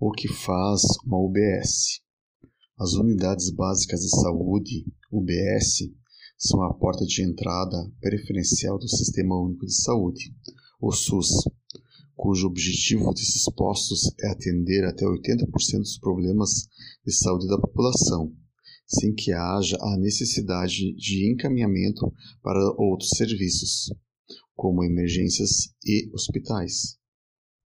O que faz uma UBS? As Unidades Básicas de Saúde, UBS, são a porta de entrada preferencial do Sistema Único de Saúde, o SUS, cujo objetivo desses postos é atender até 80% dos problemas de saúde da população, sem que haja a necessidade de encaminhamento para outros serviços, como emergências e hospitais.